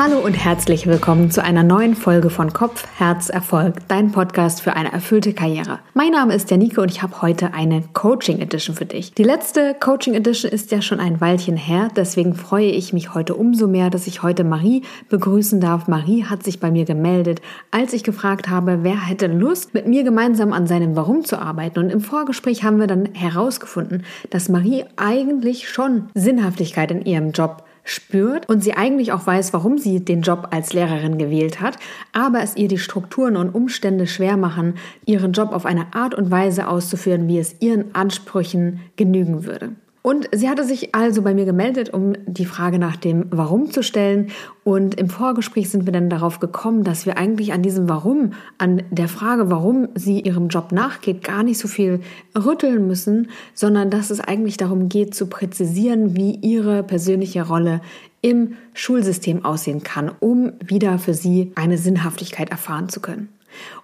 Hallo und herzlich willkommen zu einer neuen Folge von Kopf, Herz, Erfolg, dein Podcast für eine erfüllte Karriere. Mein Name ist Janike und ich habe heute eine Coaching Edition für dich. Die letzte Coaching Edition ist ja schon ein Weilchen her, deswegen freue ich mich heute umso mehr, dass ich heute Marie begrüßen darf. Marie hat sich bei mir gemeldet, als ich gefragt habe, wer hätte Lust, mit mir gemeinsam an seinem Warum zu arbeiten. Und im Vorgespräch haben wir dann herausgefunden, dass Marie eigentlich schon Sinnhaftigkeit in ihrem Job spürt und sie eigentlich auch weiß, warum sie den Job als Lehrerin gewählt hat, aber es ihr die Strukturen und Umstände schwer machen, ihren Job auf eine Art und Weise auszuführen, wie es ihren Ansprüchen genügen würde. Und sie hatte sich also bei mir gemeldet, um die Frage nach dem Warum zu stellen. Und im Vorgespräch sind wir dann darauf gekommen, dass wir eigentlich an diesem Warum, an der Frage, warum sie ihrem Job nachgeht, gar nicht so viel rütteln müssen, sondern dass es eigentlich darum geht, zu präzisieren, wie ihre persönliche Rolle im Schulsystem aussehen kann, um wieder für sie eine Sinnhaftigkeit erfahren zu können.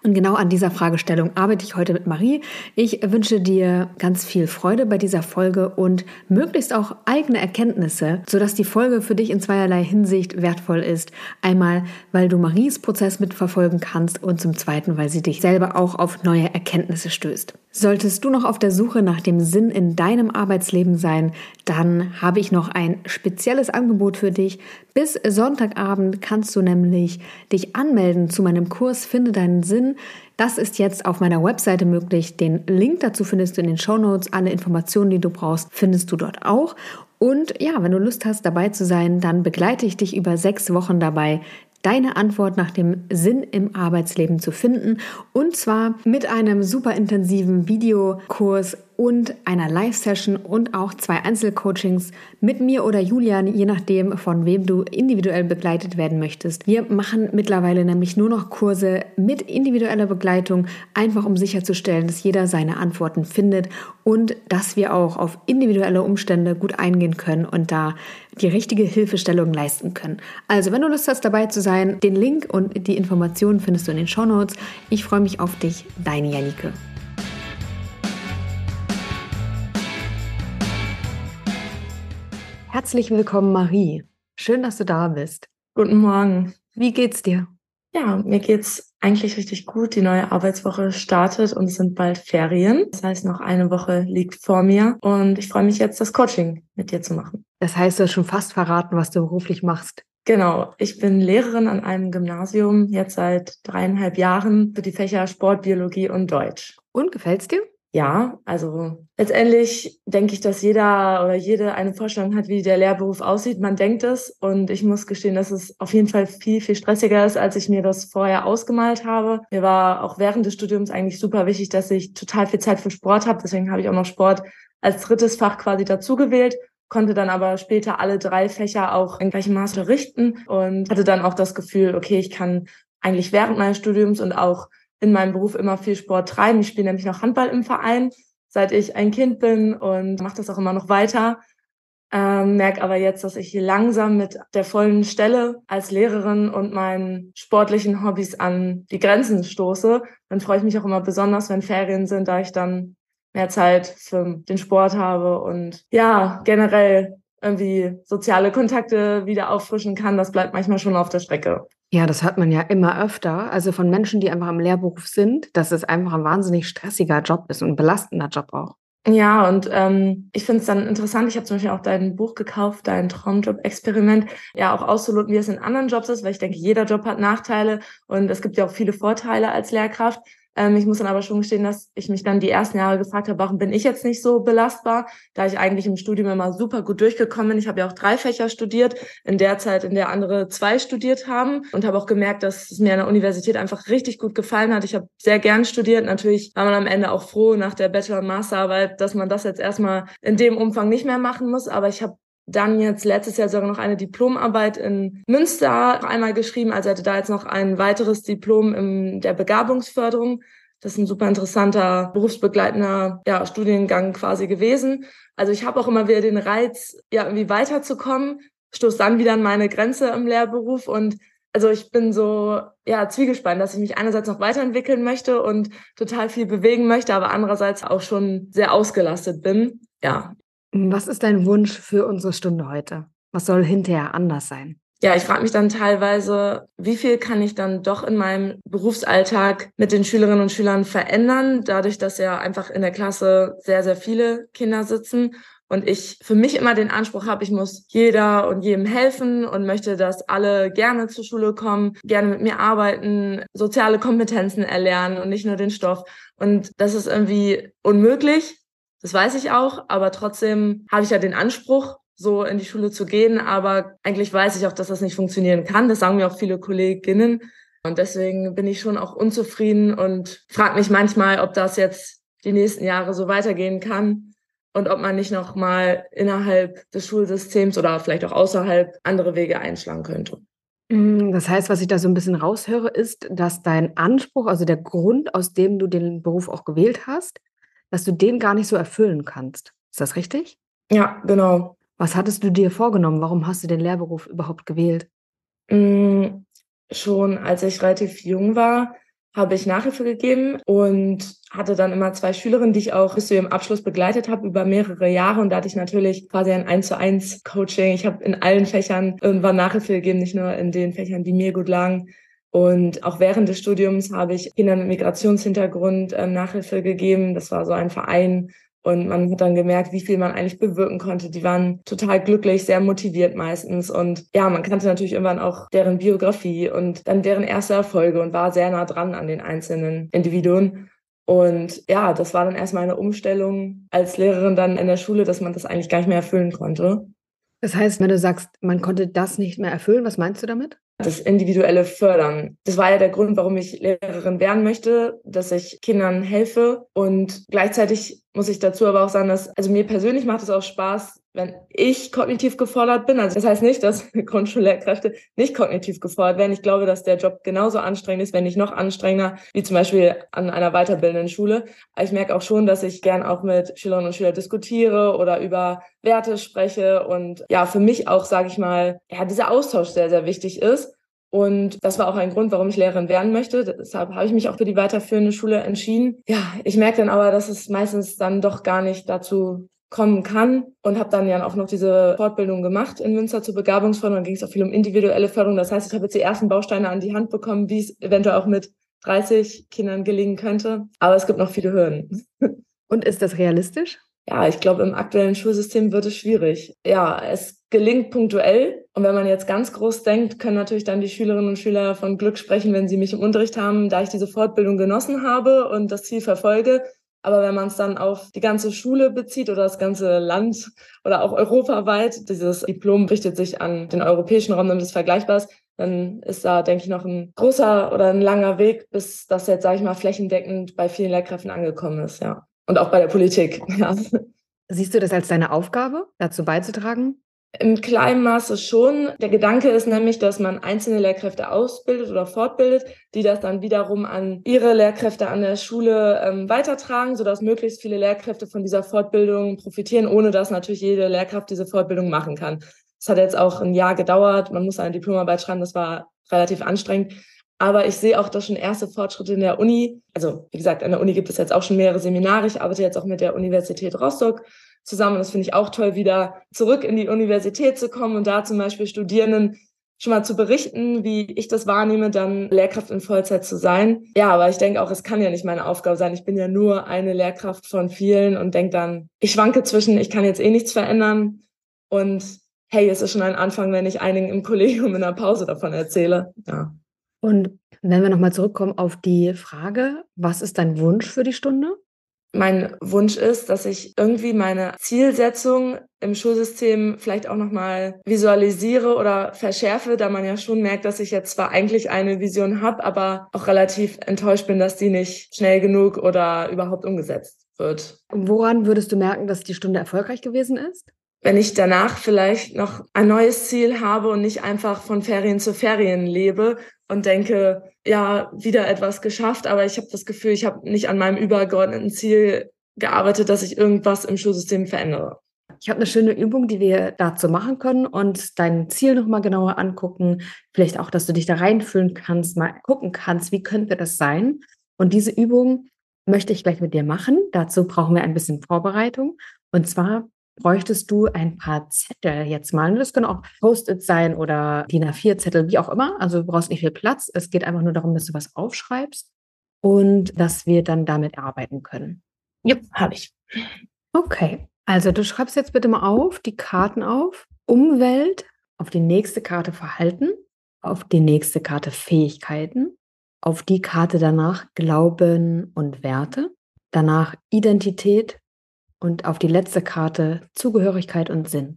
Und genau an dieser Fragestellung arbeite ich heute mit Marie. Ich wünsche dir ganz viel Freude bei dieser Folge und möglichst auch eigene Erkenntnisse, sodass die Folge für dich in zweierlei Hinsicht wertvoll ist. Einmal, weil du Maries Prozess mitverfolgen kannst und zum Zweiten, weil sie dich selber auch auf neue Erkenntnisse stößt. Solltest du noch auf der Suche nach dem Sinn in deinem Arbeitsleben sein, dann habe ich noch ein spezielles Angebot für dich. Bis Sonntagabend kannst du nämlich dich anmelden zu meinem Kurs Finde deinen Sinn. Das ist jetzt auf meiner Webseite möglich. Den Link dazu findest du in den Show Notes. Alle Informationen, die du brauchst, findest du dort auch. Und ja, wenn du Lust hast, dabei zu sein, dann begleite ich dich über sechs Wochen dabei, deine Antwort nach dem Sinn im Arbeitsleben zu finden. Und zwar mit einem super intensiven Videokurs und einer Live-Session und auch zwei Einzelcoachings mit mir oder Julian, je nachdem, von wem du individuell begleitet werden möchtest. Wir machen mittlerweile nämlich nur noch Kurse mit individueller Begleitung, einfach um sicherzustellen, dass jeder seine Antworten findet und dass wir auch auf individuelle Umstände gut eingehen können und da die richtige Hilfestellung leisten können. Also, wenn du Lust hast, dabei zu sein, den Link und die Informationen findest du in den Show Notes. Ich freue mich auf dich, deine Janike. Herzlich willkommen, Marie. Schön, dass du da bist. Guten Morgen. Wie geht's dir? Ja, mir geht's eigentlich richtig gut. Die neue Arbeitswoche startet und es sind bald Ferien. Das heißt, noch eine Woche liegt vor mir und ich freue mich jetzt, das Coaching mit dir zu machen. Das heißt, du hast schon fast verraten, was du beruflich machst. Genau, ich bin Lehrerin an einem Gymnasium jetzt seit dreieinhalb Jahren für die Fächer Sport, Biologie und Deutsch. Und gefällt's dir? Ja, also letztendlich denke ich, dass jeder oder jede eine Vorstellung hat, wie der Lehrberuf aussieht. Man denkt es und ich muss gestehen, dass es auf jeden Fall viel, viel stressiger ist, als ich mir das vorher ausgemalt habe. Mir war auch während des Studiums eigentlich super wichtig, dass ich total viel Zeit für Sport habe. Deswegen habe ich auch noch Sport als drittes Fach quasi dazu gewählt konnte dann aber später alle drei Fächer auch in gleichem Maß unterrichten und hatte dann auch das Gefühl, okay, ich kann eigentlich während meines Studiums und auch in meinem Beruf immer viel Sport treiben. Ich spiele nämlich noch Handball im Verein, seit ich ein Kind bin und mache das auch immer noch weiter. Ähm, merke aber jetzt, dass ich langsam mit der vollen Stelle als Lehrerin und meinen sportlichen Hobbys an die Grenzen stoße. Dann freue ich mich auch immer besonders, wenn Ferien sind, da ich dann mehr Zeit für den Sport habe und ja, generell irgendwie soziale Kontakte wieder auffrischen kann. Das bleibt manchmal schon auf der Strecke. Ja, das hört man ja immer öfter. Also von Menschen, die einfach im Lehrberuf sind, dass es einfach ein wahnsinnig stressiger Job ist und ein belastender Job auch. Ja, und ähm, ich finde es dann interessant, ich habe zum Beispiel auch dein Buch gekauft, dein Traumjob-Experiment, ja auch auszuloten, wie es in anderen Jobs ist, weil ich denke, jeder Job hat Nachteile und es gibt ja auch viele Vorteile als Lehrkraft. Ähm, ich muss dann aber schon gestehen, dass ich mich dann die ersten Jahre gefragt habe, warum bin ich jetzt nicht so belastbar, da ich eigentlich im Studium immer super gut durchgekommen bin. Ich habe ja auch drei Fächer studiert, in der Zeit, in der andere zwei studiert haben und habe auch gemerkt, dass es mir an der Universität einfach richtig gut gefallen hat. Ich habe sehr gern studiert. Natürlich war man am Ende auch froh nach der Bachelor- und Masterarbeit, dass man das jetzt erstmal in dem Umfang nicht mehr machen muss. Aber ich habe dann jetzt letztes Jahr sogar noch eine Diplomarbeit in Münster einmal geschrieben. Also hatte da jetzt noch ein weiteres Diplom in der Begabungsförderung. Das ist ein super interessanter berufsbegleitender ja, Studiengang quasi gewesen. Also ich habe auch immer wieder den Reiz, ja, irgendwie weiterzukommen, stoß dann wieder an meine Grenze im Lehrberuf und also ich bin so ja zwiegespannt, dass ich mich einerseits noch weiterentwickeln möchte und total viel bewegen möchte, aber andererseits auch schon sehr ausgelastet bin. Ja, was ist dein Wunsch für unsere Stunde heute? Was soll hinterher anders sein? ja, ich frage mich dann teilweise, wie viel kann ich dann doch in meinem Berufsalltag mit den Schülerinnen und Schülern verändern, dadurch, dass ja einfach in der Klasse sehr, sehr viele Kinder sitzen und ich für mich immer den Anspruch habe, ich muss jeder und jedem helfen und möchte, dass alle gerne zur Schule kommen, gerne mit mir arbeiten, soziale Kompetenzen erlernen und nicht nur den Stoff. Und das ist irgendwie unmöglich. Das weiß ich auch, aber trotzdem habe ich ja den Anspruch, so in die Schule zu gehen. Aber eigentlich weiß ich auch, dass das nicht funktionieren kann. Das sagen mir auch viele Kolleginnen. Und deswegen bin ich schon auch unzufrieden und frage mich manchmal, ob das jetzt die nächsten Jahre so weitergehen kann und ob man nicht noch mal innerhalb des Schulsystems oder vielleicht auch außerhalb andere Wege einschlagen könnte. Mm, das heißt, was ich da so ein bisschen raushöre, ist, dass dein Anspruch, also der Grund, aus dem du den Beruf auch gewählt hast, dass du den gar nicht so erfüllen kannst. Ist das richtig? Ja, genau. Was hattest du dir vorgenommen? Warum hast du den Lehrberuf überhaupt gewählt? Mm, schon als ich relativ jung war, habe ich Nachhilfe gegeben und hatte dann immer zwei Schülerinnen, die ich auch bis zu ihrem Abschluss begleitet habe über mehrere Jahre. Und da hatte ich natürlich quasi ein 1 zu 1 Coaching. Ich habe in allen Fächern irgendwann Nachhilfe gegeben, nicht nur in den Fächern, die mir gut lagen. Und auch während des Studiums habe ich Kindern mit Migrationshintergrund äh, Nachhilfe gegeben. Das war so ein Verein, und man hat dann gemerkt, wie viel man eigentlich bewirken konnte. Die waren total glücklich, sehr motiviert meistens. Und ja, man kannte natürlich irgendwann auch deren Biografie und dann deren erste Erfolge und war sehr nah dran an den einzelnen Individuen. Und ja, das war dann erstmal eine Umstellung als Lehrerin dann in der Schule, dass man das eigentlich gar nicht mehr erfüllen konnte. Das heißt, wenn du sagst, man konnte das nicht mehr erfüllen, was meinst du damit? Das individuelle Fördern. Das war ja der Grund, warum ich Lehrerin werden möchte, dass ich Kindern helfe. Und gleichzeitig muss ich dazu aber auch sagen, dass, also mir persönlich macht es auch Spaß, wenn ich kognitiv gefordert bin. Also das heißt nicht, dass Grundschullehrkräfte nicht kognitiv gefordert werden. Ich glaube, dass der Job genauso anstrengend ist, wenn nicht noch anstrengender, wie zum Beispiel an einer weiterbildenden Schule. Ich merke auch schon, dass ich gern auch mit Schülerinnen und Schülern diskutiere oder über Werte spreche und ja, für mich auch, sage ich mal, ja, dieser Austausch sehr, sehr wichtig ist. Und das war auch ein Grund, warum ich Lehrerin werden möchte. Deshalb habe ich mich auch für die weiterführende Schule entschieden. Ja, ich merke dann aber, dass es meistens dann doch gar nicht dazu kommen kann und habe dann ja auch noch diese Fortbildung gemacht in Münster zur Begabungsförderung. Da ging es auch viel um individuelle Förderung. Das heißt, ich habe jetzt die ersten Bausteine an die Hand bekommen, wie es eventuell auch mit 30 Kindern gelingen könnte. Aber es gibt noch viele Hürden. Und ist das realistisch? Ja, ich glaube, im aktuellen Schulsystem wird es schwierig. Ja, es gelingt punktuell. Und wenn man jetzt ganz groß denkt, können natürlich dann die Schülerinnen und Schüler von Glück sprechen, wenn sie mich im Unterricht haben, da ich diese Fortbildung genossen habe und das Ziel verfolge, aber wenn man es dann auf die ganze Schule bezieht oder das ganze Land oder auch europaweit, dieses Diplom richtet sich an den europäischen Raum, damit es vergleichbar dann ist da, denke ich, noch ein großer oder ein langer Weg, bis das jetzt, sage ich mal, flächendeckend bei vielen Lehrkräften angekommen ist, ja. Und auch bei der Politik, ja. Siehst du das als deine Aufgabe, dazu beizutragen? Im kleinen Maße schon. Der Gedanke ist nämlich, dass man einzelne Lehrkräfte ausbildet oder fortbildet, die das dann wiederum an ihre Lehrkräfte an der Schule ähm, weitertragen, sodass möglichst viele Lehrkräfte von dieser Fortbildung profitieren, ohne dass natürlich jede Lehrkraft diese Fortbildung machen kann. Es hat jetzt auch ein Jahr gedauert. Man muss eine Diplomarbeit schreiben. Das war relativ anstrengend. Aber ich sehe auch da schon erste Fortschritte in der Uni. Also, wie gesagt, an der Uni gibt es jetzt auch schon mehrere Seminare. Ich arbeite jetzt auch mit der Universität Rostock zusammen. Das finde ich auch toll, wieder zurück in die Universität zu kommen und da zum Beispiel Studierenden schon mal zu berichten, wie ich das wahrnehme, dann Lehrkraft in Vollzeit zu sein. Ja, aber ich denke auch, es kann ja nicht meine Aufgabe sein. Ich bin ja nur eine Lehrkraft von vielen und denke dann, ich schwanke zwischen, ich kann jetzt eh nichts verändern und hey, es ist schon ein Anfang, wenn ich einigen im Kollegium in der Pause davon erzähle. Ja. Und wenn wir nochmal zurückkommen auf die Frage, was ist dein Wunsch für die Stunde? Mein Wunsch ist, dass ich irgendwie meine Zielsetzung im Schulsystem vielleicht auch nochmal visualisiere oder verschärfe, da man ja schon merkt, dass ich jetzt zwar eigentlich eine Vision habe, aber auch relativ enttäuscht bin, dass die nicht schnell genug oder überhaupt umgesetzt wird. Woran würdest du merken, dass die Stunde erfolgreich gewesen ist? wenn ich danach vielleicht noch ein neues Ziel habe und nicht einfach von Ferien zu Ferien lebe und denke, ja, wieder etwas geschafft, aber ich habe das Gefühl, ich habe nicht an meinem übergeordneten Ziel gearbeitet, dass ich irgendwas im Schulsystem verändere. Ich habe eine schöne Übung, die wir dazu machen können und dein Ziel nochmal genauer angucken. Vielleicht auch, dass du dich da reinfühlen kannst, mal gucken kannst, wie könnte das sein. Und diese Übung möchte ich gleich mit dir machen. Dazu brauchen wir ein bisschen Vorbereitung. Und zwar bräuchtest du ein paar Zettel jetzt mal. Das können auch Post-its sein oder DIN A4-Zettel, wie auch immer. Also du brauchst nicht viel Platz. Es geht einfach nur darum, dass du was aufschreibst und dass wir dann damit arbeiten können. Ja, habe ich. Okay, also du schreibst jetzt bitte mal auf die Karten auf. Umwelt, auf die nächste Karte Verhalten, auf die nächste Karte Fähigkeiten, auf die Karte danach Glauben und Werte, danach Identität und auf die letzte Karte Zugehörigkeit und Sinn.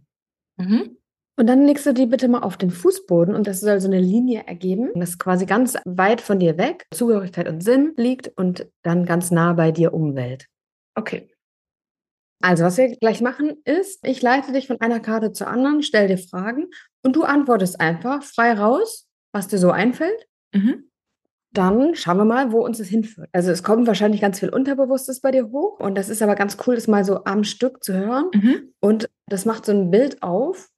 Mhm. Und dann legst du die bitte mal auf den Fußboden und das soll so eine Linie ergeben, das quasi ganz weit von dir weg, Zugehörigkeit und Sinn liegt und dann ganz nah bei dir Umwelt. Okay. Also, was wir gleich machen, ist, ich leite dich von einer Karte zur anderen, stell dir Fragen und du antwortest einfach frei raus, was dir so einfällt. Mhm. Dann schauen wir mal, wo uns das hinführt. Also es kommt wahrscheinlich ganz viel Unterbewusstes bei dir hoch und das ist aber ganz cool, das mal so am Stück zu hören. Mhm. Und das macht so ein Bild auf,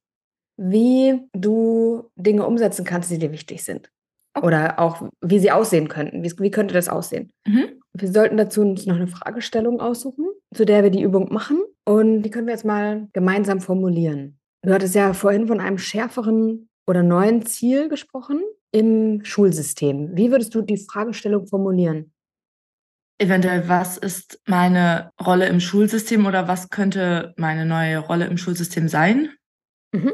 wie du Dinge umsetzen kannst, die dir wichtig sind. Okay. Oder auch, wie sie aussehen könnten. Wie, wie könnte das aussehen? Mhm. Wir sollten dazu uns noch eine Fragestellung aussuchen, zu der wir die Übung machen. Und die können wir jetzt mal gemeinsam formulieren. Du hattest ja vorhin von einem schärferen oder neuen Ziel gesprochen im Schulsystem. Wie würdest du die Fragestellung formulieren? Eventuell, was ist meine Rolle im Schulsystem oder was könnte meine neue Rolle im Schulsystem sein? Mhm.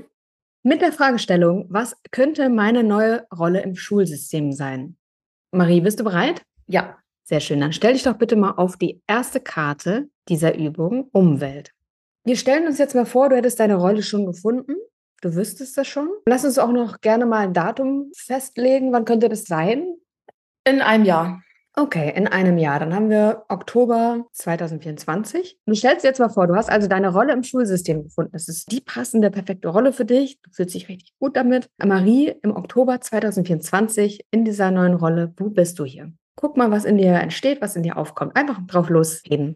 Mit der Fragestellung, was könnte meine neue Rolle im Schulsystem sein? Marie, bist du bereit? Ja. Sehr schön. Dann stell dich doch bitte mal auf die erste Karte dieser Übung, Umwelt. Wir stellen uns jetzt mal vor, du hättest deine Rolle schon gefunden. Du wüsstest das schon. Lass uns auch noch gerne mal ein Datum festlegen. Wann könnte das sein? In einem Jahr. Okay, in einem Jahr. Dann haben wir Oktober 2024. Du stellst dir jetzt mal vor, du hast also deine Rolle im Schulsystem gefunden. Das ist die passende, perfekte Rolle für dich. Du fühlst dich richtig gut damit. Marie, im Oktober 2024 in dieser neuen Rolle, wo bist du hier? Guck mal, was in dir entsteht, was in dir aufkommt. Einfach drauf losreden.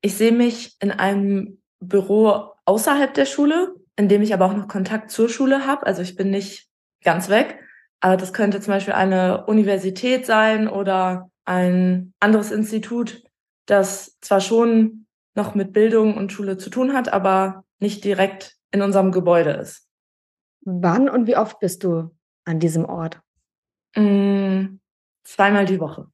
Ich sehe mich in einem Büro außerhalb der Schule, in dem ich aber auch noch Kontakt zur Schule habe. Also ich bin nicht ganz weg. Aber das könnte zum Beispiel eine Universität sein oder ein anderes Institut, das zwar schon noch mit Bildung und Schule zu tun hat, aber nicht direkt in unserem Gebäude ist. Wann und wie oft bist du an diesem Ort? Mm, zweimal die Woche.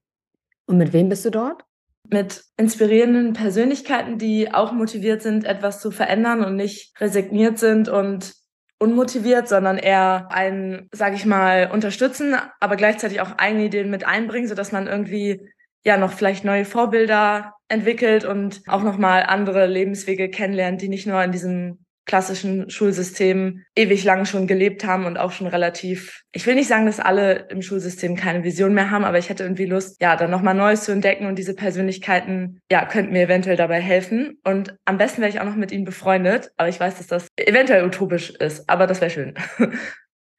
Und mit wem bist du dort? Mit inspirierenden Persönlichkeiten, die auch motiviert sind, etwas zu verändern und nicht resigniert sind und unmotiviert, sondern eher einen, sage ich mal, unterstützen, aber gleichzeitig auch eigene Ideen mit einbringen, sodass man irgendwie ja noch vielleicht neue Vorbilder entwickelt und auch nochmal andere Lebenswege kennenlernt, die nicht nur in diesem klassischen Schulsystem ewig lang schon gelebt haben und auch schon relativ, ich will nicht sagen, dass alle im Schulsystem keine Vision mehr haben, aber ich hätte irgendwie Lust, ja, dann nochmal Neues zu entdecken und diese Persönlichkeiten, ja, könnten mir eventuell dabei helfen. Und am besten wäre ich auch noch mit ihnen befreundet, aber ich weiß, dass das eventuell utopisch ist, aber das wäre schön.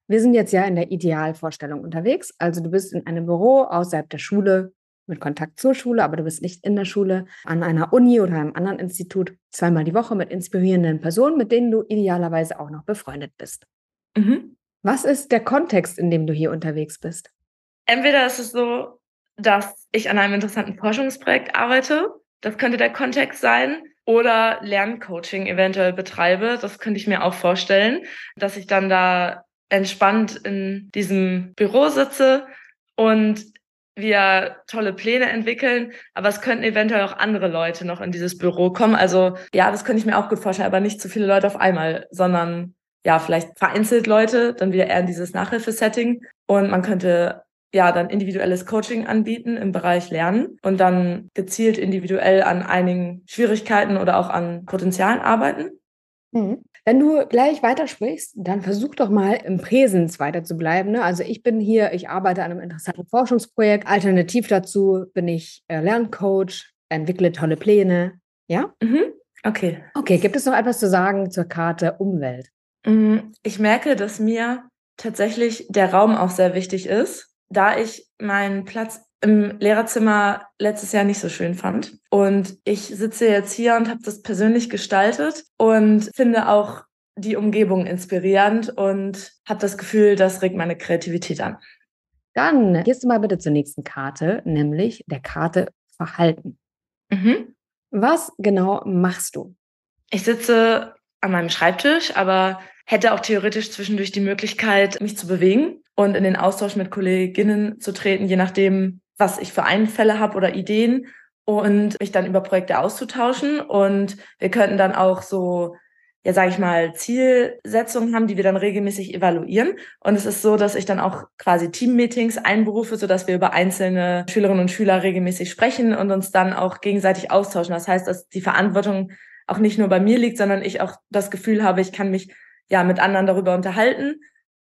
Wir sind jetzt ja in der Idealvorstellung unterwegs. Also du bist in einem Büro außerhalb der Schule, mit Kontakt zur Schule, aber du bist nicht in der Schule, an einer Uni oder einem anderen Institut zweimal die Woche mit inspirierenden Personen, mit denen du idealerweise auch noch befreundet bist. Mhm. Was ist der Kontext, in dem du hier unterwegs bist? Entweder ist es so, dass ich an einem interessanten Forschungsprojekt arbeite. Das könnte der Kontext sein. Oder Lerncoaching eventuell betreibe. Das könnte ich mir auch vorstellen, dass ich dann da entspannt in diesem Büro sitze und wir tolle Pläne entwickeln, aber es könnten eventuell auch andere Leute noch in dieses Büro kommen. Also ja, das könnte ich mir auch gut vorstellen, aber nicht zu viele Leute auf einmal, sondern ja, vielleicht vereinzelt Leute, dann wieder eher in dieses Nachhilfesetting. Und man könnte ja dann individuelles Coaching anbieten im Bereich Lernen und dann gezielt individuell an einigen Schwierigkeiten oder auch an Potenzialen arbeiten. Mhm. Wenn du gleich weitersprichst, dann versuch doch mal im Präsens weiter zu bleiben. Ne? Also ich bin hier, ich arbeite an einem interessanten Forschungsprojekt. Alternativ dazu bin ich äh, Lerncoach, entwickle tolle Pläne. Ja? Mhm. Okay. Okay, gibt es noch etwas zu sagen zur Karte Umwelt? Mm, ich merke, dass mir tatsächlich der Raum auch sehr wichtig ist, da ich meinen Platz im Lehrerzimmer letztes Jahr nicht so schön fand. Und ich sitze jetzt hier und habe das persönlich gestaltet und finde auch die Umgebung inspirierend und habe das Gefühl, das regt meine Kreativität an. Dann gehst du mal bitte zur nächsten Karte, nämlich der Karte Verhalten. Mhm. Was genau machst du? Ich sitze an meinem Schreibtisch, aber hätte auch theoretisch zwischendurch die Möglichkeit, mich zu bewegen und in den Austausch mit Kolleginnen zu treten, je nachdem, was ich für Einfälle habe oder Ideen und mich dann über Projekte auszutauschen. Und wir könnten dann auch so, ja, sage ich mal, Zielsetzungen haben, die wir dann regelmäßig evaluieren. Und es ist so, dass ich dann auch quasi Teammeetings einberufe, sodass wir über einzelne Schülerinnen und Schüler regelmäßig sprechen und uns dann auch gegenseitig austauschen. Das heißt, dass die Verantwortung auch nicht nur bei mir liegt, sondern ich auch das Gefühl habe, ich kann mich ja mit anderen darüber unterhalten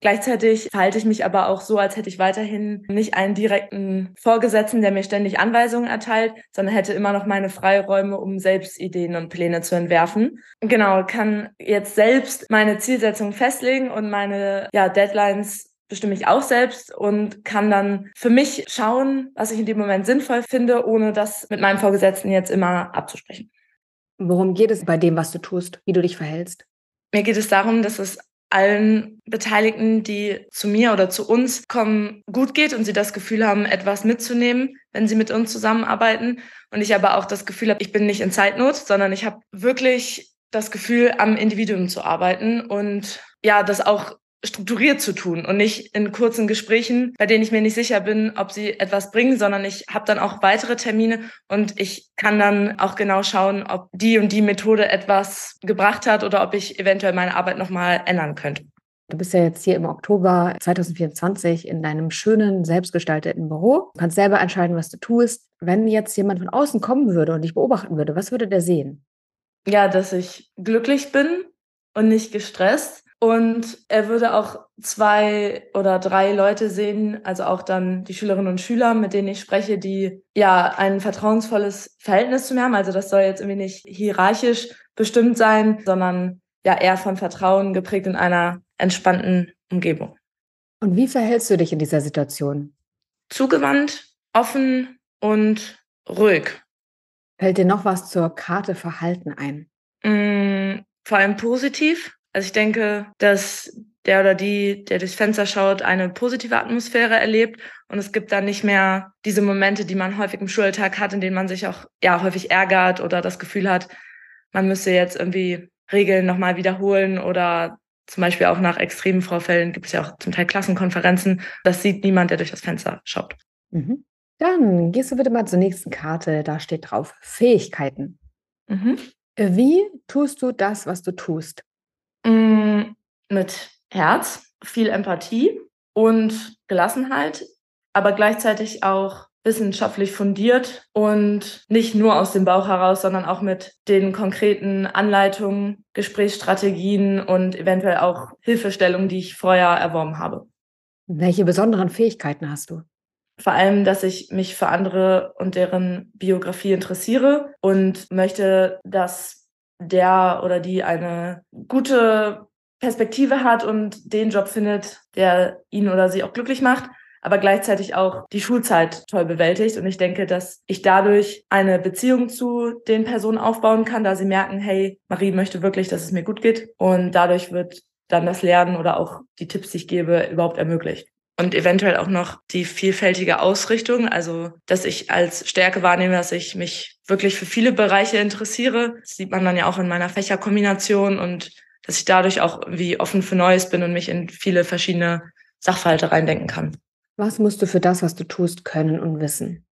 Gleichzeitig verhalte ich mich aber auch so, als hätte ich weiterhin nicht einen direkten Vorgesetzten, der mir ständig Anweisungen erteilt, sondern hätte immer noch meine Freiräume, um selbst Ideen und Pläne zu entwerfen. Genau, kann jetzt selbst meine Zielsetzung festlegen und meine ja, Deadlines bestimme ich auch selbst und kann dann für mich schauen, was ich in dem Moment sinnvoll finde, ohne das mit meinem Vorgesetzten jetzt immer abzusprechen. Worum geht es bei dem, was du tust, wie du dich verhältst? Mir geht es darum, dass es allen Beteiligten, die zu mir oder zu uns kommen, gut geht und sie das Gefühl haben, etwas mitzunehmen, wenn sie mit uns zusammenarbeiten. Und ich aber auch das Gefühl habe, ich bin nicht in Zeitnot, sondern ich habe wirklich das Gefühl, am Individuum zu arbeiten und ja, das auch strukturiert zu tun und nicht in kurzen Gesprächen, bei denen ich mir nicht sicher bin, ob sie etwas bringen, sondern ich habe dann auch weitere Termine und ich kann dann auch genau schauen, ob die und die Methode etwas gebracht hat oder ob ich eventuell meine Arbeit nochmal ändern könnte. Du bist ja jetzt hier im Oktober 2024 in deinem schönen, selbstgestalteten Büro. Du kannst selber entscheiden, was du tust. Wenn jetzt jemand von außen kommen würde und dich beobachten würde, was würde der sehen? Ja, dass ich glücklich bin und nicht gestresst und er würde auch zwei oder drei Leute sehen, also auch dann die Schülerinnen und Schüler, mit denen ich spreche, die ja ein vertrauensvolles Verhältnis zu mir haben. Also das soll jetzt irgendwie nicht hierarchisch bestimmt sein, sondern ja eher von Vertrauen geprägt in einer entspannten Umgebung. Und wie verhältst du dich in dieser Situation? Zugewandt, offen und ruhig. Fällt dir noch was zur Karte Verhalten ein? Mm, vor allem positiv. Also ich denke, dass der oder die, der durchs Fenster schaut, eine positive Atmosphäre erlebt und es gibt dann nicht mehr diese Momente, die man häufig im Schultag hat, in denen man sich auch ja häufig ärgert oder das Gefühl hat, man müsste jetzt irgendwie Regeln nochmal wiederholen oder zum Beispiel auch nach extremen Vorfällen gibt es ja auch zum Teil Klassenkonferenzen. Das sieht niemand, der durch das Fenster schaut. Mhm. Dann gehst du bitte mal zur nächsten Karte. Da steht drauf Fähigkeiten. Mhm. Wie tust du das, was du tust? Mm, mit Herz, viel Empathie und Gelassenheit, aber gleichzeitig auch wissenschaftlich fundiert und nicht nur aus dem Bauch heraus, sondern auch mit den konkreten Anleitungen, Gesprächsstrategien und eventuell auch Hilfestellungen, die ich vorher erworben habe. Welche besonderen Fähigkeiten hast du? Vor allem, dass ich mich für andere und deren Biografie interessiere und möchte, dass der oder die eine gute Perspektive hat und den Job findet, der ihn oder sie auch glücklich macht, aber gleichzeitig auch die Schulzeit toll bewältigt. Und ich denke, dass ich dadurch eine Beziehung zu den Personen aufbauen kann, da sie merken, hey, Marie möchte wirklich, dass es mir gut geht. Und dadurch wird dann das Lernen oder auch die Tipps, die ich gebe, überhaupt ermöglicht und eventuell auch noch die vielfältige Ausrichtung, also dass ich als Stärke wahrnehme, dass ich mich wirklich für viele Bereiche interessiere. Das sieht man dann ja auch in meiner Fächerkombination und dass ich dadurch auch wie offen für Neues bin und mich in viele verschiedene Sachverhalte reindenken kann. Was musst du für das, was du tust, können und wissen?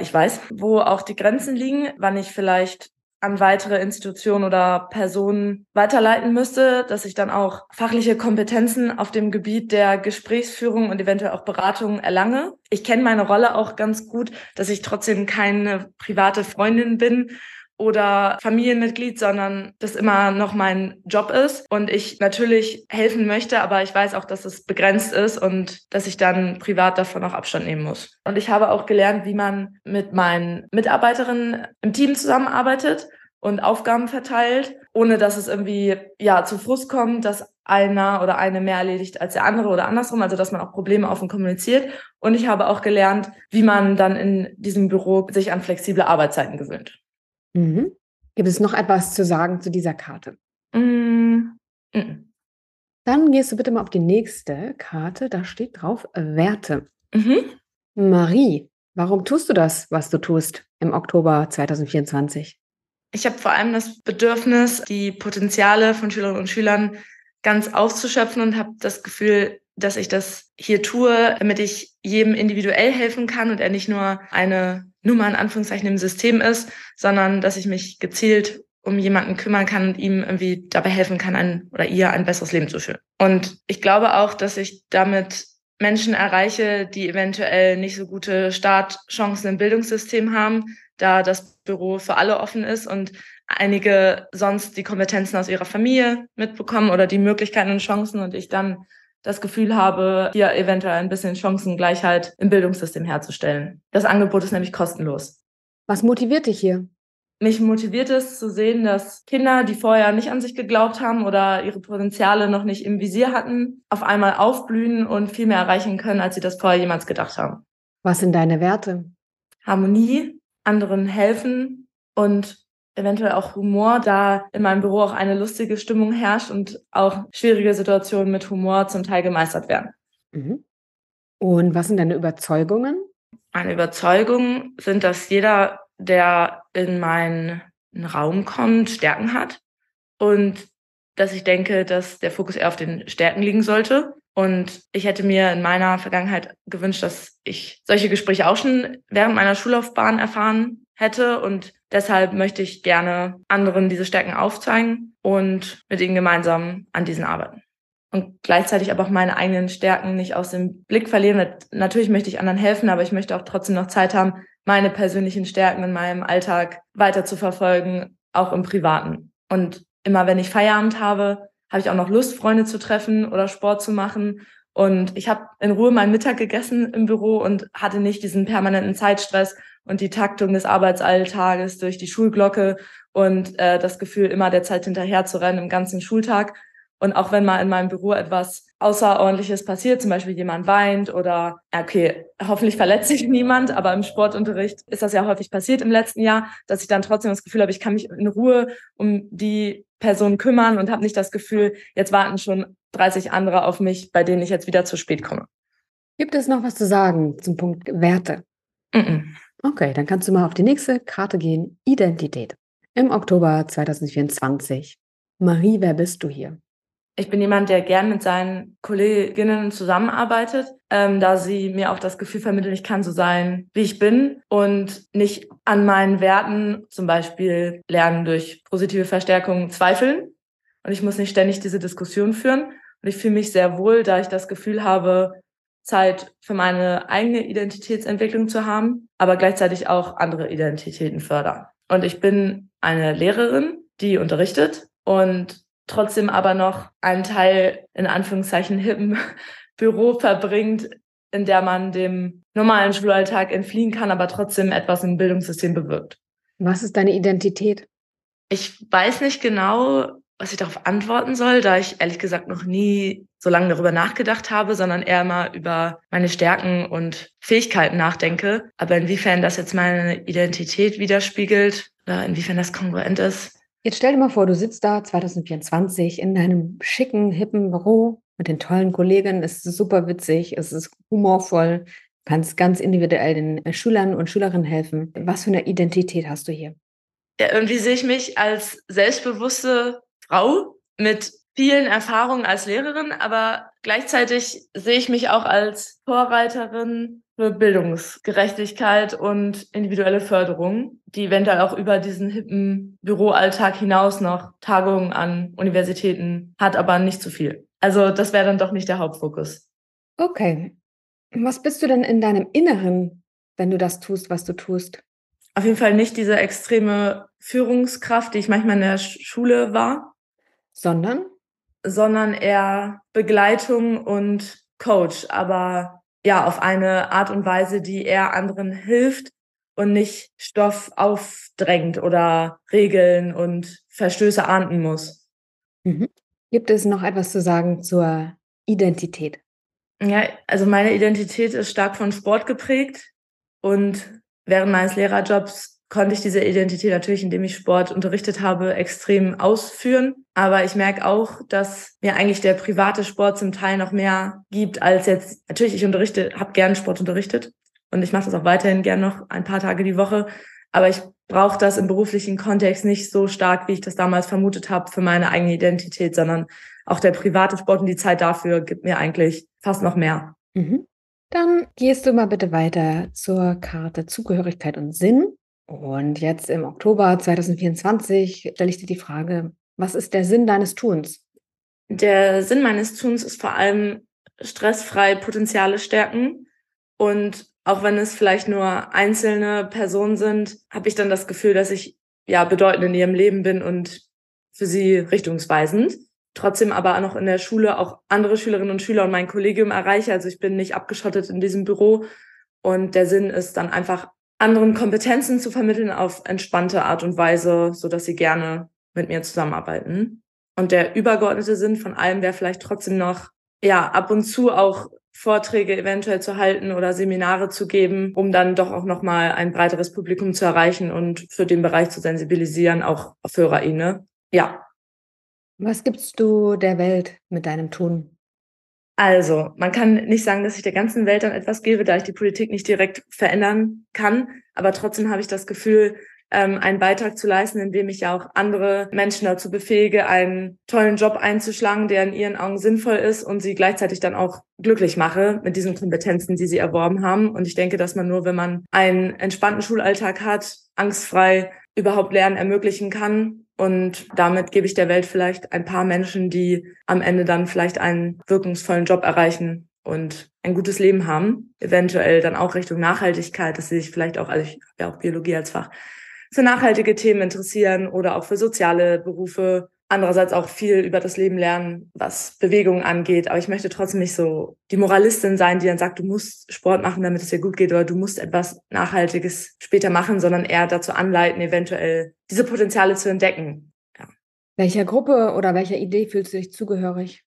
Ich weiß, wo auch die Grenzen liegen, wann ich vielleicht an weitere Institutionen oder Personen weiterleiten müsste, dass ich dann auch fachliche Kompetenzen auf dem Gebiet der Gesprächsführung und eventuell auch Beratung erlange. Ich kenne meine Rolle auch ganz gut, dass ich trotzdem keine private Freundin bin oder Familienmitglied, sondern das immer noch mein Job ist und ich natürlich helfen möchte, aber ich weiß auch, dass es begrenzt ist und dass ich dann privat davon auch Abstand nehmen muss. Und ich habe auch gelernt, wie man mit meinen Mitarbeiterinnen im Team zusammenarbeitet und Aufgaben verteilt, ohne dass es irgendwie ja zu Frust kommt, dass einer oder eine mehr erledigt als der andere oder andersrum, also dass man auch Probleme offen kommuniziert. Und ich habe auch gelernt, wie man dann in diesem Büro sich an flexible Arbeitszeiten gewöhnt. Mhm. Gibt es noch etwas zu sagen zu dieser Karte? Mm -mm. Dann gehst du bitte mal auf die nächste Karte. Da steht drauf Werte. Mhm. Marie, warum tust du das, was du tust im Oktober 2024? Ich habe vor allem das Bedürfnis, die Potenziale von Schülerinnen und Schülern ganz auszuschöpfen und habe das Gefühl, dass ich das hier tue, damit ich jedem individuell helfen kann und er nicht nur eine Nummer in Anführungszeichen im System ist, sondern dass ich mich gezielt um jemanden kümmern kann und ihm irgendwie dabei helfen kann, ein oder ihr ein besseres Leben zu führen. Und ich glaube auch, dass ich damit Menschen erreiche, die eventuell nicht so gute Startchancen im Bildungssystem haben, da das Büro für alle offen ist und einige sonst die Kompetenzen aus ihrer Familie mitbekommen oder die Möglichkeiten und Chancen und ich dann das Gefühl habe, hier eventuell ein bisschen Chancengleichheit im Bildungssystem herzustellen. Das Angebot ist nämlich kostenlos. Was motiviert dich hier? Mich motiviert es zu sehen, dass Kinder, die vorher nicht an sich geglaubt haben oder ihre Potenziale noch nicht im Visier hatten, auf einmal aufblühen und viel mehr erreichen können, als sie das vorher jemals gedacht haben. Was sind deine Werte? Harmonie, anderen helfen und eventuell auch Humor, da in meinem Büro auch eine lustige Stimmung herrscht und auch schwierige Situationen mit Humor zum Teil gemeistert werden. Mhm. Und was sind deine Überzeugungen? Meine Überzeugungen sind, dass jeder, der in meinen Raum kommt, Stärken hat und dass ich denke, dass der Fokus eher auf den Stärken liegen sollte. Und ich hätte mir in meiner Vergangenheit gewünscht, dass ich solche Gespräche auch schon während meiner Schullaufbahn erfahren hätte und Deshalb möchte ich gerne anderen diese Stärken aufzeigen und mit ihnen gemeinsam an diesen arbeiten. Und gleichzeitig aber auch meine eigenen Stärken nicht aus dem Blick verlieren. Natürlich möchte ich anderen helfen, aber ich möchte auch trotzdem noch Zeit haben, meine persönlichen Stärken in meinem Alltag weiter zu verfolgen, auch im Privaten. Und immer wenn ich Feierabend habe, habe ich auch noch Lust, Freunde zu treffen oder Sport zu machen. Und ich habe in Ruhe meinen Mittag gegessen im Büro und hatte nicht diesen permanenten Zeitstress und die Taktung des Arbeitsalltages durch die Schulglocke und äh, das Gefühl, immer der Zeit hinterher zu rennen im ganzen Schultag. Und auch wenn mal in meinem Büro etwas Außerordentliches passiert, zum Beispiel jemand weint oder, okay, hoffentlich verletzt sich niemand, aber im Sportunterricht ist das ja häufig passiert im letzten Jahr, dass ich dann trotzdem das Gefühl habe, ich kann mich in Ruhe um die Person kümmern und habe nicht das Gefühl, jetzt warten schon 30 andere auf mich, bei denen ich jetzt wieder zu spät komme. Gibt es noch was zu sagen zum Punkt Werte? Mm -mm. Okay, dann kannst du mal auf die nächste Karte gehen. Identität. Im Oktober 2024. Marie, wer bist du hier? Ich bin jemand, der gern mit seinen Kolleginnen zusammenarbeitet, ähm, da sie mir auch das Gefühl vermitteln, ich kann so sein, wie ich bin und nicht an meinen Werten, zum Beispiel lernen durch positive Verstärkung, zweifeln. Und ich muss nicht ständig diese Diskussion führen. Und ich fühle mich sehr wohl, da ich das Gefühl habe, Zeit für meine eigene Identitätsentwicklung zu haben, aber gleichzeitig auch andere Identitäten fördern. Und ich bin eine Lehrerin, die unterrichtet und trotzdem aber noch einen Teil in Anführungszeichen hippen Büro verbringt, in der man dem normalen Schulalltag entfliehen kann, aber trotzdem etwas im Bildungssystem bewirkt. Was ist deine Identität? Ich weiß nicht genau, was ich darauf antworten soll, da ich ehrlich gesagt noch nie so lange darüber nachgedacht habe, sondern eher mal über meine Stärken und Fähigkeiten nachdenke. Aber inwiefern das jetzt meine Identität widerspiegelt oder inwiefern das kongruent ist. Jetzt stell dir mal vor, du sitzt da 2024 in deinem schicken, hippen Büro mit den tollen Kollegen. Es ist super witzig, es ist humorvoll. Du kannst ganz individuell den Schülern und Schülerinnen helfen. Was für eine Identität hast du hier? Ja, irgendwie sehe ich mich als selbstbewusste Frau mit vielen Erfahrungen als Lehrerin, aber gleichzeitig sehe ich mich auch als Vorreiterin für Bildungsgerechtigkeit und individuelle Förderung, die eventuell auch über diesen hippen Büroalltag hinaus noch Tagungen an Universitäten hat, aber nicht zu viel. Also das wäre dann doch nicht der Hauptfokus. Okay. Was bist du denn in deinem Inneren, wenn du das tust, was du tust? Auf jeden Fall nicht diese extreme Führungskraft, die ich manchmal in der Schule war, sondern? Sondern eher Begleitung und Coach, aber ja, auf eine Art und Weise, die eher anderen hilft und nicht Stoff aufdrängt oder Regeln und Verstöße ahnden muss. Mhm. Gibt es noch etwas zu sagen zur Identität? Ja, also meine Identität ist stark von Sport geprägt und während meines Lehrerjobs konnte ich diese Identität natürlich, indem ich Sport unterrichtet habe, extrem ausführen. Aber ich merke auch, dass mir eigentlich der private Sport zum Teil noch mehr gibt als jetzt. Natürlich, ich unterrichte, habe gern Sport unterrichtet und ich mache das auch weiterhin gern noch ein paar Tage die Woche. Aber ich brauche das im beruflichen Kontext nicht so stark, wie ich das damals vermutet habe, für meine eigene Identität, sondern auch der private Sport und die Zeit dafür gibt mir eigentlich fast noch mehr. Mhm. Dann gehst du mal bitte weiter zur Karte Zugehörigkeit und Sinn. Und jetzt im Oktober 2024 stelle ich dir die Frage, was ist der Sinn deines Tuns? Der Sinn meines Tuns ist vor allem stressfrei Potenziale stärken. Und auch wenn es vielleicht nur einzelne Personen sind, habe ich dann das Gefühl, dass ich ja bedeutend in ihrem Leben bin und für sie richtungsweisend. Trotzdem aber noch in der Schule auch andere Schülerinnen und Schüler und mein Kollegium erreiche. Also ich bin nicht abgeschottet in diesem Büro. Und der Sinn ist dann einfach anderen Kompetenzen zu vermitteln auf entspannte Art und Weise, so dass sie gerne mit mir zusammenarbeiten. Und der übergeordnete Sinn von allem wäre vielleicht trotzdem noch, ja, ab und zu auch Vorträge eventuell zu halten oder Seminare zu geben, um dann doch auch nochmal ein breiteres Publikum zu erreichen und für den Bereich zu sensibilisieren, auch auf HörerIne. Ja. Was gibst du der Welt mit deinem Tun? Also, man kann nicht sagen, dass ich der ganzen Welt dann etwas gebe, da ich die Politik nicht direkt verändern kann. Aber trotzdem habe ich das Gefühl, ähm, einen Beitrag zu leisten, indem ich ja auch andere Menschen dazu befähige, einen tollen Job einzuschlagen, der in ihren Augen sinnvoll ist und sie gleichzeitig dann auch glücklich mache mit diesen Kompetenzen, die sie erworben haben. Und ich denke, dass man nur, wenn man einen entspannten Schulalltag hat, angstfrei überhaupt Lernen ermöglichen kann, und damit gebe ich der Welt vielleicht ein paar Menschen, die am Ende dann vielleicht einen wirkungsvollen Job erreichen und ein gutes Leben haben. Eventuell dann auch Richtung Nachhaltigkeit, dass sie sich vielleicht auch, also ich habe ja auch Biologie als Fach, für nachhaltige Themen interessieren oder auch für soziale Berufe andererseits auch viel über das Leben lernen, was Bewegung angeht. Aber ich möchte trotzdem nicht so die Moralistin sein, die dann sagt, du musst Sport machen, damit es dir gut geht, oder du musst etwas Nachhaltiges später machen, sondern eher dazu anleiten, eventuell diese Potenziale zu entdecken. Ja. Welcher Gruppe oder welcher Idee fühlst du dich zugehörig?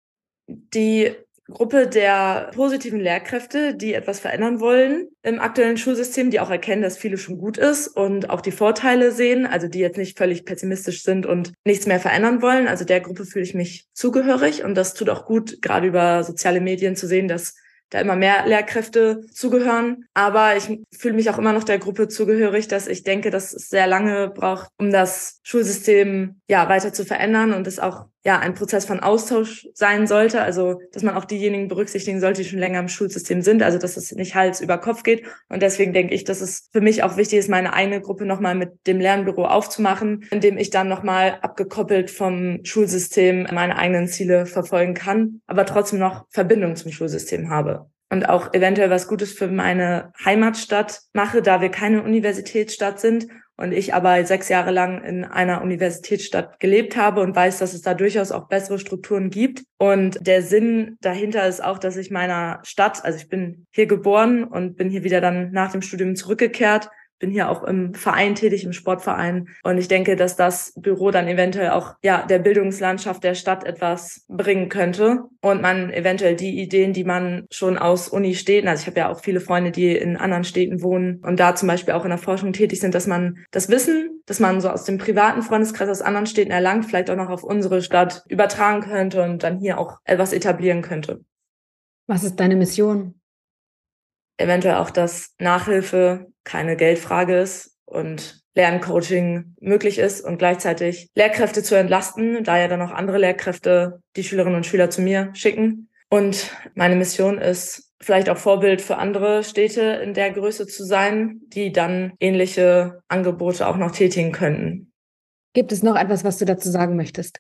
Die Gruppe der positiven Lehrkräfte, die etwas verändern wollen im aktuellen Schulsystem, die auch erkennen, dass vieles schon gut ist und auch die Vorteile sehen, also die jetzt nicht völlig pessimistisch sind und nichts mehr verändern wollen. Also der Gruppe fühle ich mich zugehörig und das tut auch gut, gerade über soziale Medien zu sehen, dass da immer mehr Lehrkräfte zugehören. Aber ich fühle mich auch immer noch der Gruppe zugehörig, dass ich denke, dass es sehr lange braucht, um das Schulsystem ja weiter zu verändern und es auch ja ein Prozess von Austausch sein sollte. Also dass man auch diejenigen berücksichtigen sollte, die schon länger im Schulsystem sind. Also dass es nicht Hals über Kopf geht. Und deswegen denke ich, dass es für mich auch wichtig ist, meine eigene Gruppe nochmal mit dem Lernbüro aufzumachen, indem ich dann nochmal abgekoppelt vom Schulsystem meine eigenen Ziele verfolgen kann, aber trotzdem noch Verbindung zum Schulsystem habe und auch eventuell was Gutes für meine Heimatstadt mache, da wir keine Universitätsstadt sind und ich aber sechs Jahre lang in einer Universitätsstadt gelebt habe und weiß, dass es da durchaus auch bessere Strukturen gibt. Und der Sinn dahinter ist auch, dass ich meiner Stadt, also ich bin hier geboren und bin hier wieder dann nach dem Studium zurückgekehrt, bin hier auch im Verein tätig, im Sportverein. Und ich denke, dass das Büro dann eventuell auch ja der Bildungslandschaft der Stadt etwas bringen könnte und man eventuell die Ideen, die man schon aus Uni-Städten, also ich habe ja auch viele Freunde, die in anderen Städten wohnen und da zum Beispiel auch in der Forschung tätig sind, dass man das Wissen, das man so aus dem privaten Freundeskreis aus anderen Städten erlangt, vielleicht auch noch auf unsere Stadt übertragen könnte und dann hier auch etwas etablieren könnte. Was ist deine Mission? eventuell auch, dass Nachhilfe keine Geldfrage ist und Lerncoaching möglich ist und gleichzeitig Lehrkräfte zu entlasten, da ja dann auch andere Lehrkräfte die Schülerinnen und Schüler zu mir schicken. Und meine Mission ist, vielleicht auch Vorbild für andere Städte in der Größe zu sein, die dann ähnliche Angebote auch noch tätigen könnten. Gibt es noch etwas, was du dazu sagen möchtest?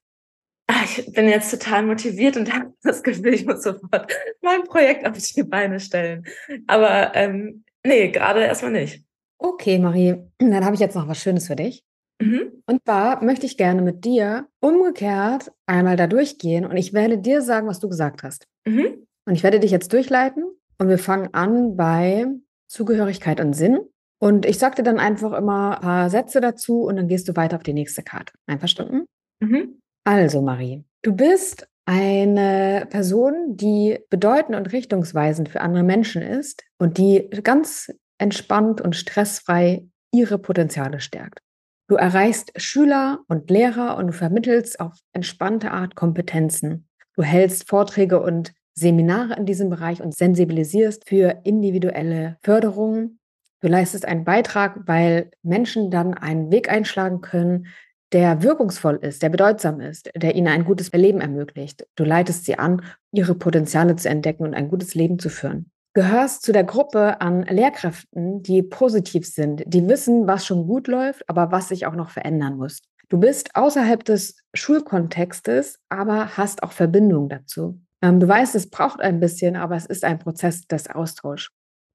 Ah, ich bin jetzt total motiviert und habe das Gefühl, ich muss sofort mein Projekt auf die Beine stellen. Aber ähm, nee, gerade erstmal nicht. Okay, Marie, dann habe ich jetzt noch was Schönes für dich. Mhm. Und zwar möchte ich gerne mit dir umgekehrt einmal da durchgehen und ich werde dir sagen, was du gesagt hast. Mhm. Und ich werde dich jetzt durchleiten und wir fangen an bei Zugehörigkeit und Sinn. Und ich sage dir dann einfach immer ein paar Sätze dazu und dann gehst du weiter auf die nächste Karte. Einverstanden? Mhm. Also, Marie, du bist eine Person, die bedeutend und richtungsweisend für andere Menschen ist und die ganz entspannt und stressfrei ihre Potenziale stärkt. Du erreichst Schüler und Lehrer und du vermittelst auf entspannte Art Kompetenzen. Du hältst Vorträge und Seminare in diesem Bereich und sensibilisierst für individuelle Förderung. Du leistest einen Beitrag, weil Menschen dann einen Weg einschlagen können, der wirkungsvoll ist, der bedeutsam ist, der ihnen ein gutes Leben ermöglicht. Du leitest sie an, ihre Potenziale zu entdecken und ein gutes Leben zu führen. Gehörst zu der Gruppe an Lehrkräften, die positiv sind, die wissen, was schon gut läuft, aber was sich auch noch verändern muss. Du bist außerhalb des Schulkontextes, aber hast auch Verbindung dazu. Ähm, du weißt, es braucht ein bisschen, aber es ist ein Prozess des Austauschs.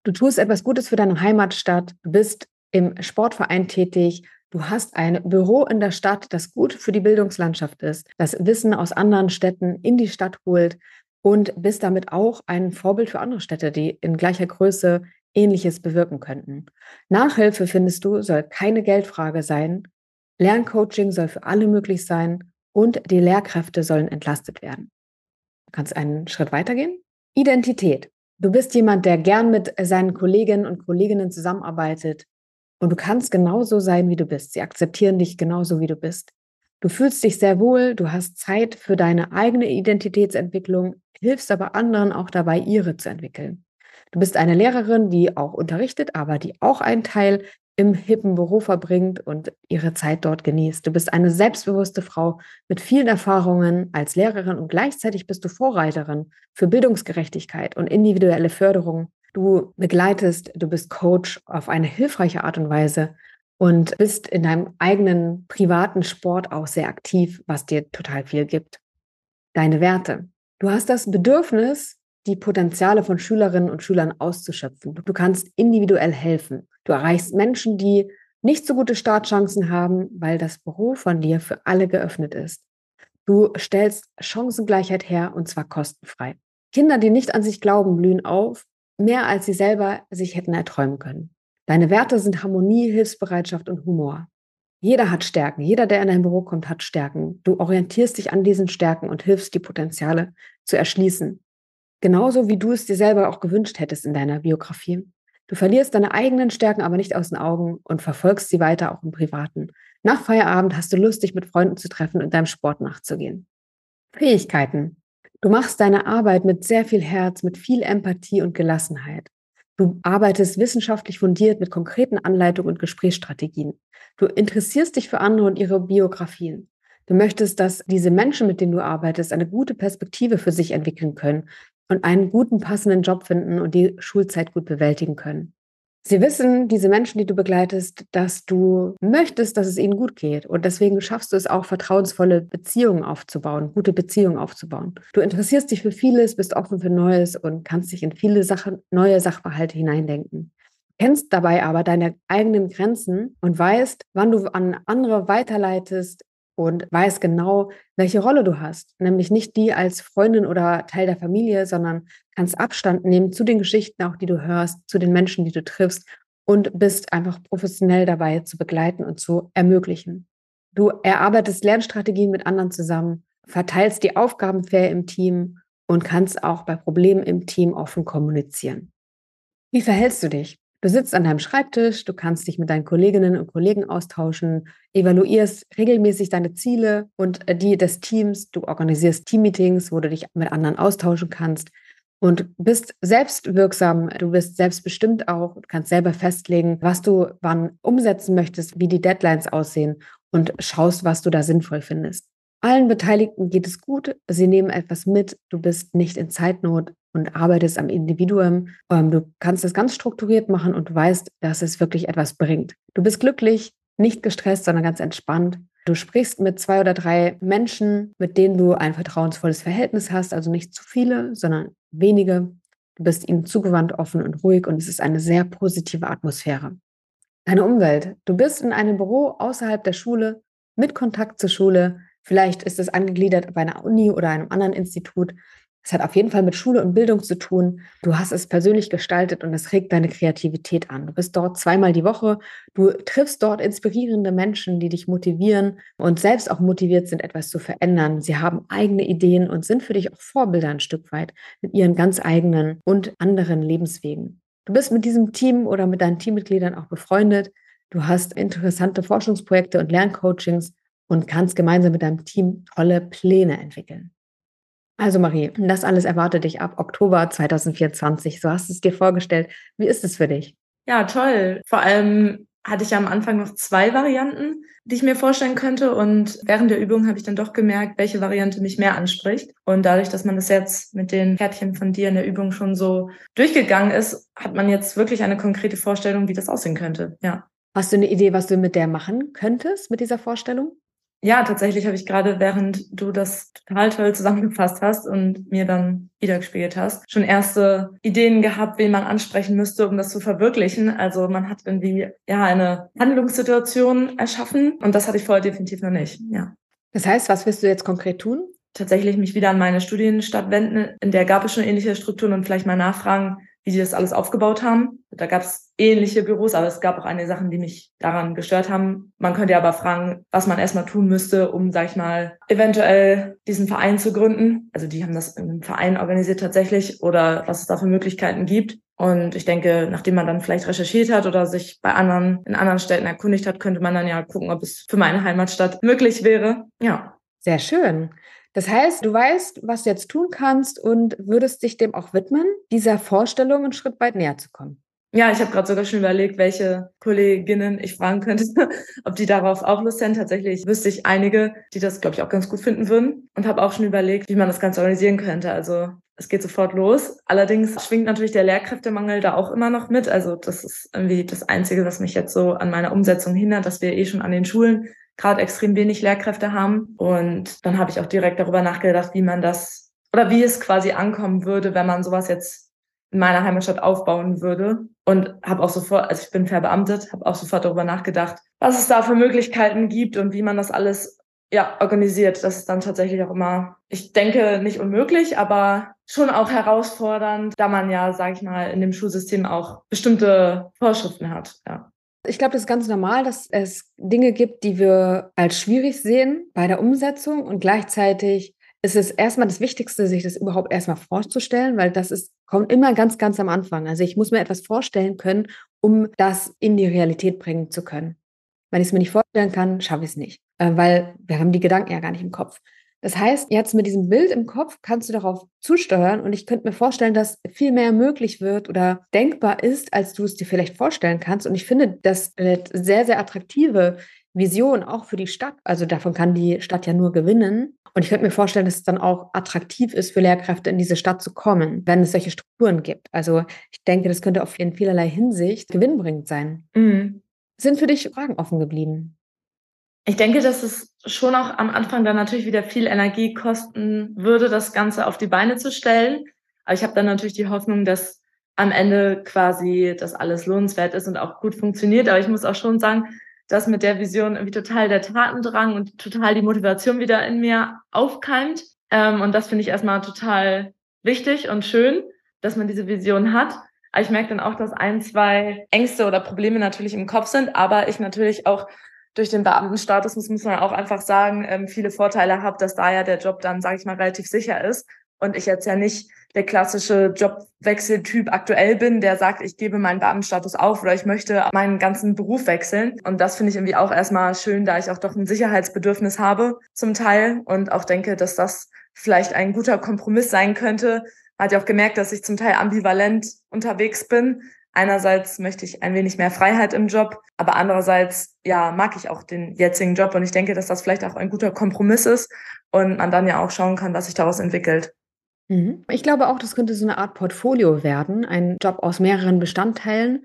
Du tust etwas Gutes für deine Heimatstadt, du bist im Sportverein tätig, du hast ein Büro in der Stadt, das gut für die Bildungslandschaft ist, das Wissen aus anderen Städten in die Stadt holt und bist damit auch ein Vorbild für andere Städte, die in gleicher Größe Ähnliches bewirken könnten. Nachhilfe, findest du, soll keine Geldfrage sein. Lerncoaching soll für alle möglich sein und die Lehrkräfte sollen entlastet werden. Du kannst einen Schritt weitergehen. Identität. Du bist jemand, der gern mit seinen Kolleginnen und Kolleginnen zusammenarbeitet und du kannst genauso sein, wie du bist. Sie akzeptieren dich genauso, wie du bist. Du fühlst dich sehr wohl, du hast Zeit für deine eigene Identitätsentwicklung, hilfst aber anderen auch dabei, ihre zu entwickeln. Du bist eine Lehrerin, die auch unterrichtet, aber die auch einen Teil im hippen Büro verbringt und ihre Zeit dort genießt. Du bist eine selbstbewusste Frau mit vielen Erfahrungen als Lehrerin und gleichzeitig bist du Vorreiterin für Bildungsgerechtigkeit und individuelle Förderung. Du begleitest, du bist Coach auf eine hilfreiche Art und Weise und bist in deinem eigenen privaten Sport auch sehr aktiv, was dir total viel gibt. Deine Werte. Du hast das Bedürfnis, die Potenziale von Schülerinnen und Schülern auszuschöpfen. Du kannst individuell helfen. Du erreichst Menschen, die nicht so gute Startchancen haben, weil das Büro von dir für alle geöffnet ist. Du stellst Chancengleichheit her und zwar kostenfrei. Kinder, die nicht an sich glauben, blühen auf, mehr als sie selber sich hätten erträumen können. Deine Werte sind Harmonie, Hilfsbereitschaft und Humor. Jeder hat Stärken. Jeder, der in dein Büro kommt, hat Stärken. Du orientierst dich an diesen Stärken und hilfst, die Potenziale zu erschließen. Genauso wie du es dir selber auch gewünscht hättest in deiner Biografie. Du verlierst deine eigenen Stärken aber nicht aus den Augen und verfolgst sie weiter auch im Privaten. Nach Feierabend hast du Lust, dich mit Freunden zu treffen und deinem Sport nachzugehen. Fähigkeiten. Du machst deine Arbeit mit sehr viel Herz, mit viel Empathie und Gelassenheit. Du arbeitest wissenschaftlich fundiert mit konkreten Anleitungen und Gesprächsstrategien. Du interessierst dich für andere und ihre Biografien. Du möchtest, dass diese Menschen, mit denen du arbeitest, eine gute Perspektive für sich entwickeln können und einen guten, passenden Job finden und die Schulzeit gut bewältigen können. Sie wissen, diese Menschen, die du begleitest, dass du möchtest, dass es ihnen gut geht. Und deswegen schaffst du es auch, vertrauensvolle Beziehungen aufzubauen, gute Beziehungen aufzubauen. Du interessierst dich für vieles, bist offen für Neues und kannst dich in viele Sachen, neue Sachverhalte hineindenken. Kennst dabei aber deine eigenen Grenzen und weißt, wann du an andere weiterleitest, und weiß genau, welche Rolle du hast. Nämlich nicht die als Freundin oder Teil der Familie, sondern kannst Abstand nehmen zu den Geschichten, auch die du hörst, zu den Menschen, die du triffst und bist einfach professionell dabei zu begleiten und zu ermöglichen. Du erarbeitest Lernstrategien mit anderen zusammen, verteilst die Aufgaben fair im Team und kannst auch bei Problemen im Team offen kommunizieren. Wie verhältst du dich? Du sitzt an deinem Schreibtisch, du kannst dich mit deinen Kolleginnen und Kollegen austauschen, evaluierst regelmäßig deine Ziele und äh, die des Teams. Du organisierst Teammeetings, wo du dich mit anderen austauschen kannst und bist selbstwirksam. Du bist selbstbestimmt auch. Du kannst selber festlegen, was du wann umsetzen möchtest, wie die Deadlines aussehen und schaust, was du da sinnvoll findest. Allen Beteiligten geht es gut. Sie nehmen etwas mit. Du bist nicht in Zeitnot und arbeitest am Individuum. Ähm, du kannst das ganz strukturiert machen und weißt, dass es wirklich etwas bringt. Du bist glücklich, nicht gestresst, sondern ganz entspannt. Du sprichst mit zwei oder drei Menschen, mit denen du ein vertrauensvolles Verhältnis hast, also nicht zu viele, sondern wenige. Du bist ihnen zugewandt, offen und ruhig und es ist eine sehr positive Atmosphäre. Deine Umwelt. Du bist in einem Büro außerhalb der Schule, mit Kontakt zur Schule. Vielleicht ist es angegliedert bei einer Uni oder einem anderen Institut. Es hat auf jeden Fall mit Schule und Bildung zu tun. Du hast es persönlich gestaltet und es regt deine Kreativität an. Du bist dort zweimal die Woche. Du triffst dort inspirierende Menschen, die dich motivieren und selbst auch motiviert sind, etwas zu verändern. Sie haben eigene Ideen und sind für dich auch Vorbilder ein Stück weit mit ihren ganz eigenen und anderen Lebenswegen. Du bist mit diesem Team oder mit deinen Teammitgliedern auch befreundet. Du hast interessante Forschungsprojekte und Lerncoachings und kannst gemeinsam mit deinem Team tolle Pläne entwickeln. Also Marie, das alles erwartet dich ab Oktober 2024. So hast du es dir vorgestellt. Wie ist es für dich? Ja, toll. Vor allem hatte ich ja am Anfang noch zwei Varianten, die ich mir vorstellen könnte. Und während der Übung habe ich dann doch gemerkt, welche Variante mich mehr anspricht. Und dadurch, dass man das jetzt mit den Kärtchen von dir in der Übung schon so durchgegangen ist, hat man jetzt wirklich eine konkrete Vorstellung, wie das aussehen könnte. Ja. Hast du eine Idee, was du mit der machen könntest, mit dieser Vorstellung? Ja, tatsächlich habe ich gerade, während du das total toll zusammengefasst hast und mir dann wiedergespiegelt hast, schon erste Ideen gehabt, wen man ansprechen müsste, um das zu verwirklichen. Also man hat irgendwie ja eine Handlungssituation erschaffen und das hatte ich vorher definitiv noch nicht. Ja. Das heißt, was wirst du jetzt konkret tun? Tatsächlich mich wieder an meine Studienstadt wenden. In der gab es schon ähnliche Strukturen und vielleicht mal nachfragen, wie die das alles aufgebaut haben. Da gab es ähnliche Büros, aber es gab auch einige Sachen, die mich daran gestört haben. Man könnte aber fragen, was man erstmal tun müsste, um, sag ich mal, eventuell diesen Verein zu gründen. Also die haben das im Verein organisiert tatsächlich oder was es da für Möglichkeiten gibt. Und ich denke, nachdem man dann vielleicht recherchiert hat oder sich bei anderen, in anderen Städten erkundigt hat, könnte man dann ja gucken, ob es für meine Heimatstadt möglich wäre. Ja. Sehr schön. Das heißt, du weißt, was du jetzt tun kannst und würdest dich dem auch widmen, dieser Vorstellung einen Schritt weit näher zu kommen. Ja, ich habe gerade sogar schon überlegt, welche Kolleginnen ich fragen könnte, ob die darauf auch Lust sind. Tatsächlich wüsste ich einige, die das, glaube ich, auch ganz gut finden würden. Und habe auch schon überlegt, wie man das Ganze organisieren könnte. Also es geht sofort los. Allerdings schwingt natürlich der Lehrkräftemangel da auch immer noch mit. Also das ist irgendwie das Einzige, was mich jetzt so an meiner Umsetzung hindert, dass wir eh schon an den Schulen gerade extrem wenig Lehrkräfte haben. Und dann habe ich auch direkt darüber nachgedacht, wie man das oder wie es quasi ankommen würde, wenn man sowas jetzt in meiner Heimatstadt aufbauen würde. Und habe auch sofort, also ich bin verbeamtet, habe auch sofort darüber nachgedacht, was es da für Möglichkeiten gibt und wie man das alles ja, organisiert. Das ist dann tatsächlich auch immer, ich denke, nicht unmöglich, aber schon auch herausfordernd, da man ja, sage ich mal, in dem Schulsystem auch bestimmte Vorschriften hat. Ja. Ich glaube, das ist ganz normal, dass es Dinge gibt, die wir als schwierig sehen bei der Umsetzung und gleichzeitig ist es erstmal das Wichtigste, sich das überhaupt erstmal vorzustellen, weil das ist, kommt immer ganz, ganz am Anfang. Also ich muss mir etwas vorstellen können, um das in die Realität bringen zu können. Wenn ich es mir nicht vorstellen kann, schaffe ich es nicht, äh, weil wir haben die Gedanken ja gar nicht im Kopf. Das heißt, jetzt mit diesem Bild im Kopf kannst du darauf zusteuern und ich könnte mir vorstellen, dass viel mehr möglich wird oder denkbar ist, als du es dir vielleicht vorstellen kannst. Und ich finde das eine sehr, sehr attraktive Vision auch für die Stadt. Also davon kann die Stadt ja nur gewinnen. Und ich könnte mir vorstellen, dass es dann auch attraktiv ist für Lehrkräfte in diese Stadt zu kommen, wenn es solche Strukturen gibt. Also ich denke, das könnte auf in vielerlei Hinsicht gewinnbringend sein. Mhm. Sind für dich Fragen offen geblieben? Ich denke, dass es schon auch am Anfang dann natürlich wieder viel Energie kosten würde, das Ganze auf die Beine zu stellen. Aber ich habe dann natürlich die Hoffnung, dass am Ende quasi das alles lohnenswert ist und auch gut funktioniert. Aber ich muss auch schon sagen, dass mit der Vision irgendwie total der Tatendrang und total die Motivation wieder in mir aufkeimt. Ähm, und das finde ich erstmal total wichtig und schön, dass man diese Vision hat. Aber ich merke dann auch, dass ein, zwei Ängste oder Probleme natürlich im Kopf sind, aber ich natürlich auch durch den Beamtenstatus, das muss man auch einfach sagen, ähm, viele Vorteile habe, dass da ja der Job dann, sage ich mal, relativ sicher ist und ich jetzt ja nicht der klassische Jobwechseltyp aktuell bin, der sagt, ich gebe meinen Beamtenstatus auf oder ich möchte meinen ganzen Beruf wechseln. Und das finde ich irgendwie auch erstmal schön, da ich auch doch ein Sicherheitsbedürfnis habe zum Teil und auch denke, dass das vielleicht ein guter Kompromiss sein könnte. Man hat ja auch gemerkt, dass ich zum Teil ambivalent unterwegs bin. Einerseits möchte ich ein wenig mehr Freiheit im Job, aber andererseits, ja, mag ich auch den jetzigen Job und ich denke, dass das vielleicht auch ein guter Kompromiss ist und man dann ja auch schauen kann, was sich daraus entwickelt. Mhm. Ich glaube auch, das könnte so eine Art Portfolio werden, ein Job aus mehreren Bestandteilen.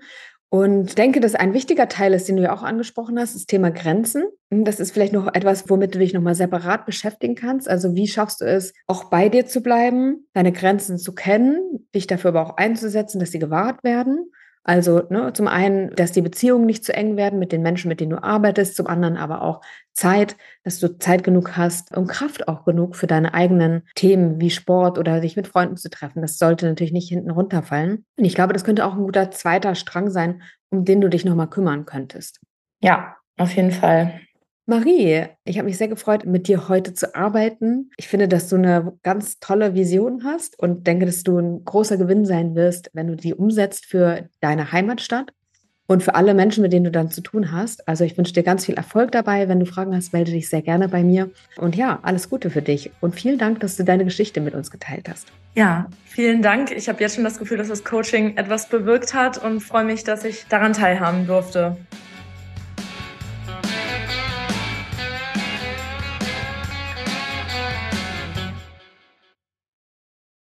Und denke, dass ein wichtiger Teil ist, den du ja auch angesprochen hast, das Thema Grenzen. Das ist vielleicht noch etwas, womit du dich nochmal separat beschäftigen kannst. Also wie schaffst du es, auch bei dir zu bleiben, deine Grenzen zu kennen, dich dafür aber auch einzusetzen, dass sie gewahrt werden also ne, zum einen, dass die Beziehungen nicht zu eng werden mit den Menschen, mit denen du arbeitest, zum anderen aber auch Zeit, dass du Zeit genug hast und Kraft auch genug für deine eigenen Themen wie Sport oder dich mit Freunden zu treffen. Das sollte natürlich nicht hinten runterfallen. Und ich glaube, das könnte auch ein guter zweiter Strang sein, um den du dich nochmal kümmern könntest. Ja, auf jeden Fall. Marie, ich habe mich sehr gefreut, mit dir heute zu arbeiten. Ich finde, dass du eine ganz tolle Vision hast und denke, dass du ein großer Gewinn sein wirst, wenn du die umsetzt für deine Heimatstadt. Und für alle Menschen, mit denen du dann zu tun hast, also ich wünsche dir ganz viel Erfolg dabei. Wenn du Fragen hast, melde dich sehr gerne bei mir. Und ja, alles Gute für dich. Und vielen Dank, dass du deine Geschichte mit uns geteilt hast. Ja, vielen Dank. Ich habe jetzt schon das Gefühl, dass das Coaching etwas bewirkt hat und freue mich, dass ich daran teilhaben durfte.